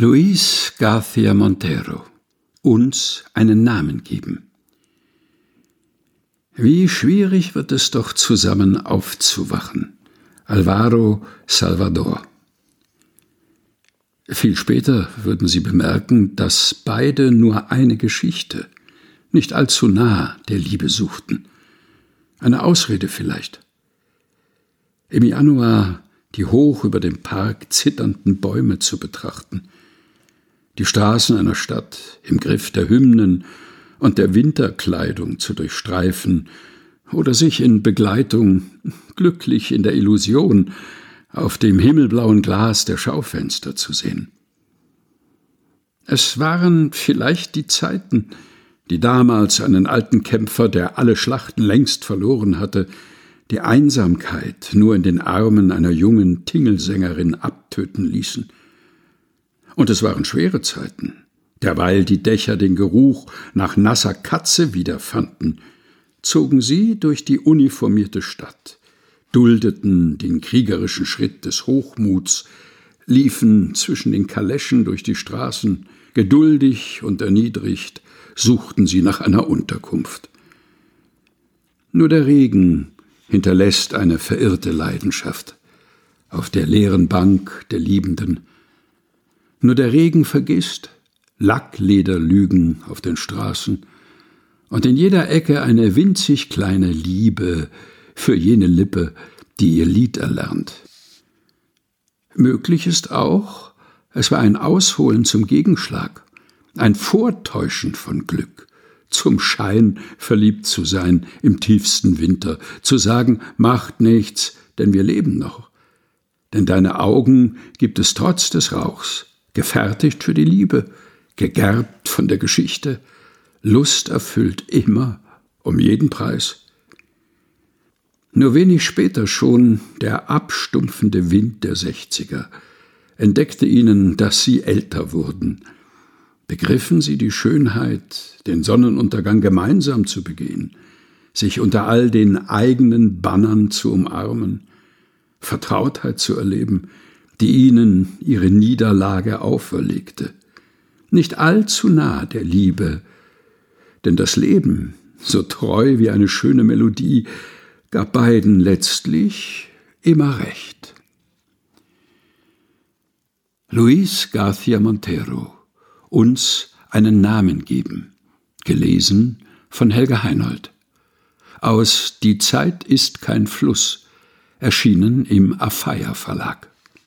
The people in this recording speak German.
Luis García Montero uns einen Namen geben. Wie schwierig wird es doch zusammen aufzuwachen. Alvaro Salvador. Viel später würden Sie bemerken, dass beide nur eine Geschichte, nicht allzu nah der Liebe suchten. Eine Ausrede vielleicht. Im Januar die hoch über dem Park zitternden Bäume zu betrachten, die Straßen einer Stadt im Griff der Hymnen und der Winterkleidung zu durchstreifen oder sich in Begleitung, glücklich in der Illusion, auf dem himmelblauen Glas der Schaufenster zu sehen. Es waren vielleicht die Zeiten, die damals einen alten Kämpfer, der alle Schlachten längst verloren hatte, die Einsamkeit nur in den Armen einer jungen Tingelsängerin abtöten ließen. Und es waren schwere Zeiten, derweil die Dächer den Geruch nach nasser Katze wiederfanden, zogen sie durch die uniformierte Stadt, duldeten den kriegerischen Schritt des Hochmuts, liefen zwischen den Kaleschen durch die Straßen, geduldig und erniedrigt, suchten sie nach einer Unterkunft. Nur der Regen hinterlässt eine verirrte Leidenschaft auf der leeren Bank der Liebenden. Nur der Regen vergisst Lacklederlügen auf den Straßen und in jeder Ecke eine winzig kleine Liebe für jene Lippe, die ihr Lied erlernt. Möglich ist auch, es war ein Ausholen zum Gegenschlag, ein Vortäuschen von Glück zum Schein verliebt zu sein im tiefsten Winter, zu sagen, macht nichts, denn wir leben noch. Denn deine Augen gibt es trotz des Rauchs, gefertigt für die Liebe, gegerbt von der Geschichte, Lust erfüllt immer, um jeden Preis. Nur wenig später schon der abstumpfende Wind der Sechziger entdeckte ihnen, dass sie älter wurden, begriffen sie die Schönheit, den Sonnenuntergang gemeinsam zu begehen, sich unter all den eigenen Bannern zu umarmen, Vertrautheit zu erleben, die ihnen ihre Niederlage auferlegte. Nicht allzu nah der Liebe, denn das Leben, so treu wie eine schöne Melodie, gab beiden letztlich immer recht. Luis García Montero uns einen Namen geben. Gelesen von Helga Heinold. Aus Die Zeit ist kein Fluss, erschienen im Afeier Verlag.